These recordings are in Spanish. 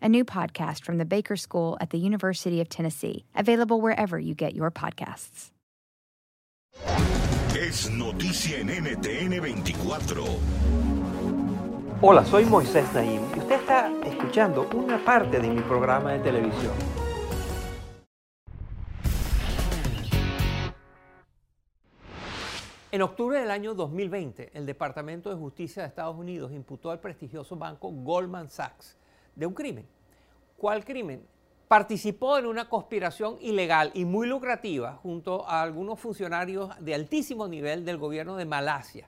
a new podcast from the Baker School at the University of Tennessee, available wherever you get your podcasts. Es noticia en NTN 24. Hola, soy Moisés Naim y usted está escuchando una parte de mi programa de televisión. En octubre del año 2020, el Departamento de Justicia de Estados Unidos imputó al prestigioso banco Goldman Sachs de un crimen. ¿Cuál crimen? Participó en una conspiración ilegal y muy lucrativa junto a algunos funcionarios de altísimo nivel del gobierno de Malasia,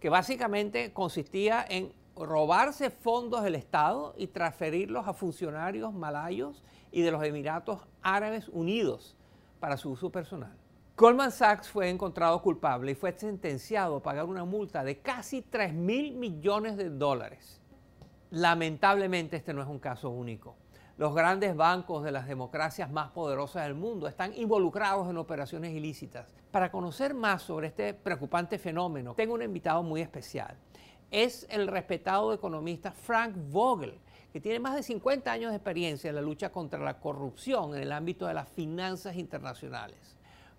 que básicamente consistía en robarse fondos del Estado y transferirlos a funcionarios malayos y de los Emiratos Árabes Unidos para su uso personal. Goldman Sachs fue encontrado culpable y fue sentenciado a pagar una multa de casi 3 mil millones de dólares. Lamentablemente este no es un caso único. Los grandes bancos de las democracias más poderosas del mundo están involucrados en operaciones ilícitas. Para conocer más sobre este preocupante fenómeno, tengo un invitado muy especial. Es el respetado economista Frank Vogel, que tiene más de 50 años de experiencia en la lucha contra la corrupción en el ámbito de las finanzas internacionales.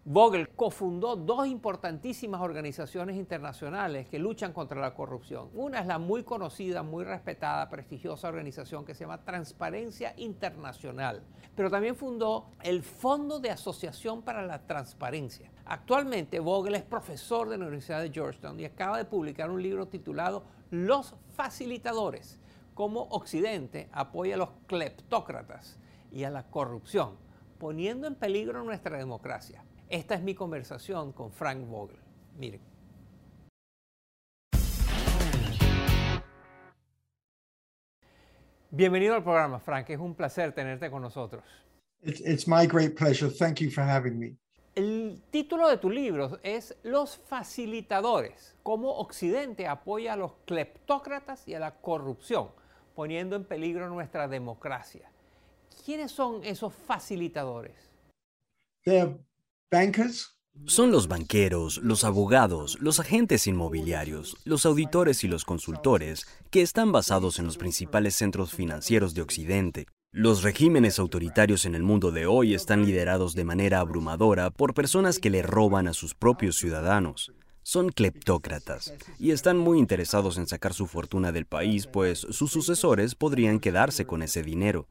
Vogel cofundó dos importantísimas organizaciones internacionales que luchan contra la corrupción. Una es la muy conocida, muy respetada, prestigiosa organización que se llama Transparencia Internacional, pero también fundó el Fondo de Asociación para la Transparencia. Actualmente Vogel es profesor de la Universidad de Georgetown y acaba de publicar un libro titulado Los Facilitadores, cómo Occidente apoya a los cleptócratas y a la corrupción, poniendo en peligro nuestra democracia. Esta es mi conversación con Frank Vogel. Miren. Bienvenido al programa, Frank. Es un placer tenerte con nosotros. It's, my great pleasure. Thank you for having me. El título de tu libro es Los facilitadores, cómo Occidente apoya a los cleptócratas y a la corrupción, poniendo en peligro nuestra democracia. ¿Quiénes son esos facilitadores? Son los banqueros, los abogados, los agentes inmobiliarios, los auditores y los consultores que están basados en los principales centros financieros de Occidente. Los regímenes autoritarios en el mundo de hoy están liderados de manera abrumadora por personas que le roban a sus propios ciudadanos. Son cleptócratas y están muy interesados en sacar su fortuna del país, pues sus sucesores podrían quedarse con ese dinero.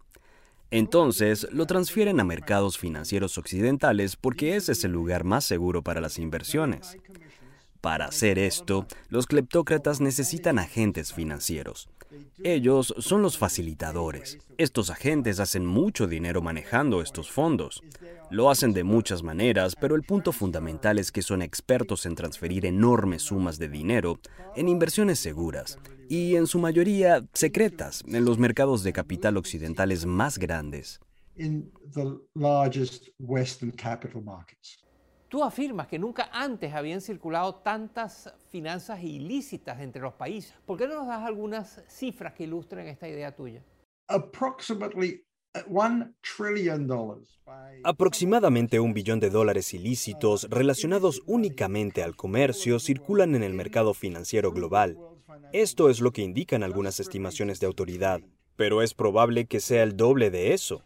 Entonces lo transfieren a mercados financieros occidentales porque ese es el lugar más seguro para las inversiones. Para hacer esto, los cleptócratas necesitan agentes financieros. Ellos son los facilitadores. Estos agentes hacen mucho dinero manejando estos fondos. Lo hacen de muchas maneras, pero el punto fundamental es que son expertos en transferir enormes sumas de dinero en inversiones seguras y en su mayoría secretas en los mercados de capital occidentales más grandes. Tú afirmas que nunca antes habían circulado tantas finanzas ilícitas entre los países. ¿Por qué no nos das algunas cifras que ilustren esta idea tuya? Aproximadamente un billón de dólares ilícitos relacionados únicamente al comercio circulan en el mercado financiero global. Esto es lo que indican algunas estimaciones de autoridad, pero es probable que sea el doble de eso.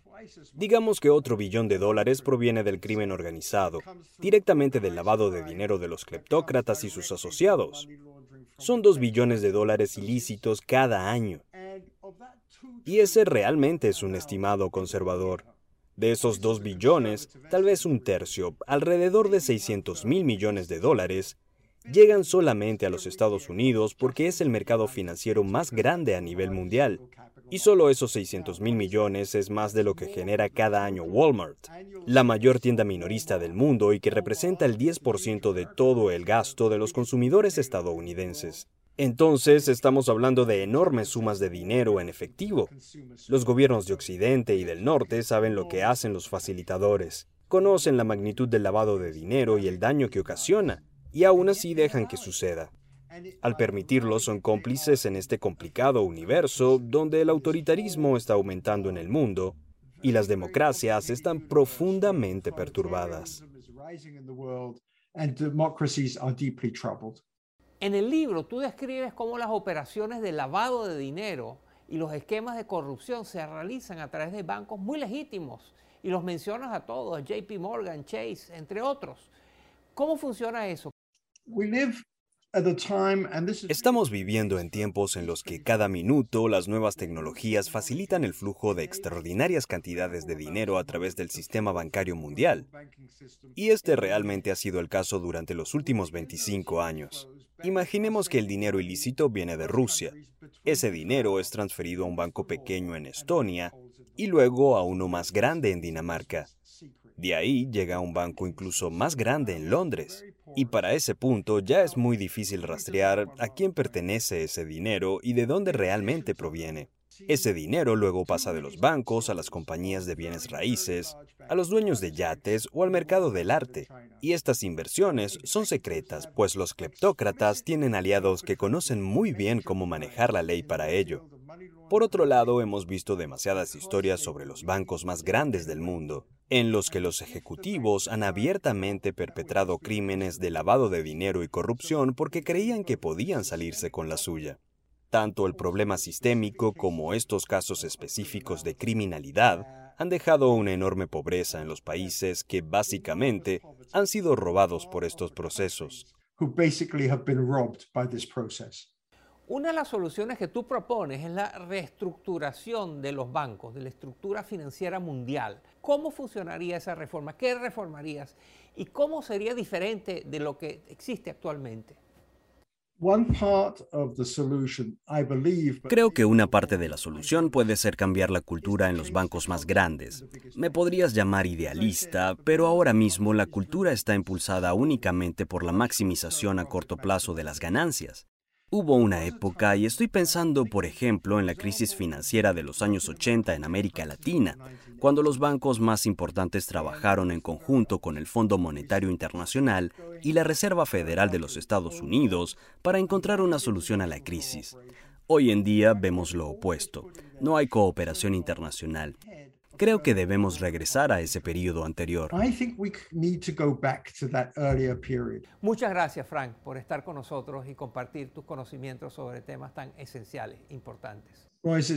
Digamos que otro billón de dólares proviene del crimen organizado, directamente del lavado de dinero de los cleptócratas y sus asociados. Son dos billones de dólares ilícitos cada año. Y ese realmente es un estimado conservador. De esos 2 billones, tal vez un tercio, alrededor de 600 mil millones de dólares, llegan solamente a los Estados Unidos porque es el mercado financiero más grande a nivel mundial. Y solo esos 600 mil millones es más de lo que genera cada año Walmart, la mayor tienda minorista del mundo y que representa el 10% de todo el gasto de los consumidores estadounidenses. Entonces estamos hablando de enormes sumas de dinero en efectivo. Los gobiernos de Occidente y del Norte saben lo que hacen los facilitadores, conocen la magnitud del lavado de dinero y el daño que ocasiona, y aún así dejan que suceda. Al permitirlo son cómplices en este complicado universo donde el autoritarismo está aumentando en el mundo y las democracias están profundamente perturbadas. En el libro tú describes cómo las operaciones de lavado de dinero y los esquemas de corrupción se realizan a través de bancos muy legítimos y los mencionas a todos, JP Morgan, Chase, entre otros. ¿Cómo funciona eso? Estamos viviendo en tiempos en los que cada minuto las nuevas tecnologías facilitan el flujo de extraordinarias cantidades de dinero a través del sistema bancario mundial. Y este realmente ha sido el caso durante los últimos 25 años. Imaginemos que el dinero ilícito viene de Rusia. Ese dinero es transferido a un banco pequeño en Estonia y luego a uno más grande en Dinamarca. De ahí llega a un banco incluso más grande en Londres. Y para ese punto ya es muy difícil rastrear a quién pertenece ese dinero y de dónde realmente proviene. Ese dinero luego pasa de los bancos a las compañías de bienes raíces, a los dueños de yates o al mercado del arte. Y estas inversiones son secretas, pues los cleptócratas tienen aliados que conocen muy bien cómo manejar la ley para ello. Por otro lado, hemos visto demasiadas historias sobre los bancos más grandes del mundo, en los que los ejecutivos han abiertamente perpetrado crímenes de lavado de dinero y corrupción porque creían que podían salirse con la suya. Tanto el problema sistémico como estos casos específicos de criminalidad han dejado una enorme pobreza en los países que básicamente han sido robados por estos procesos. Una de las soluciones que tú propones es la reestructuración de los bancos, de la estructura financiera mundial. ¿Cómo funcionaría esa reforma? ¿Qué reformarías? ¿Y cómo sería diferente de lo que existe actualmente? Creo que una parte de la solución puede ser cambiar la cultura en los bancos más grandes. Me podrías llamar idealista, pero ahora mismo la cultura está impulsada únicamente por la maximización a corto plazo de las ganancias. Hubo una época, y estoy pensando, por ejemplo, en la crisis financiera de los años 80 en América Latina, cuando los bancos más importantes trabajaron en conjunto con el Fondo Monetario Internacional y la Reserva Federal de los Estados Unidos para encontrar una solución a la crisis. Hoy en día vemos lo opuesto. No hay cooperación internacional. Creo que debemos regresar a ese periodo anterior. Muchas gracias, Frank, por estar con nosotros y compartir tus conocimientos sobre temas tan esenciales, importantes. Royce,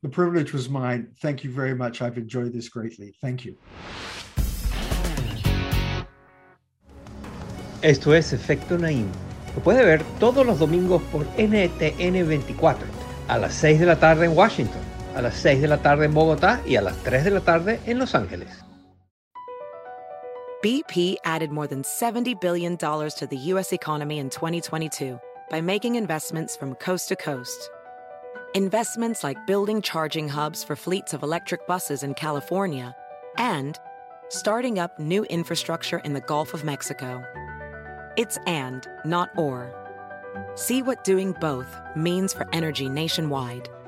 the privilege was mine. Thank you very much. I've enjoyed this greatly. Thank you. Esto es Efecto Naim. Lo puede ver todos los domingos por NTN 24 a las 6 de la tarde en Washington a las 6 de la tarde en Bogotá y a las 3 de la tarde en Los Ángeles. BP added more than $70 billion to the U.S. economy in 2022 by making investments from coast to coast. Investments like building charging hubs for fleets of electric buses in California and starting up new infrastructure in the Gulf of Mexico. It's and, not or. See what doing both means for energy nationwide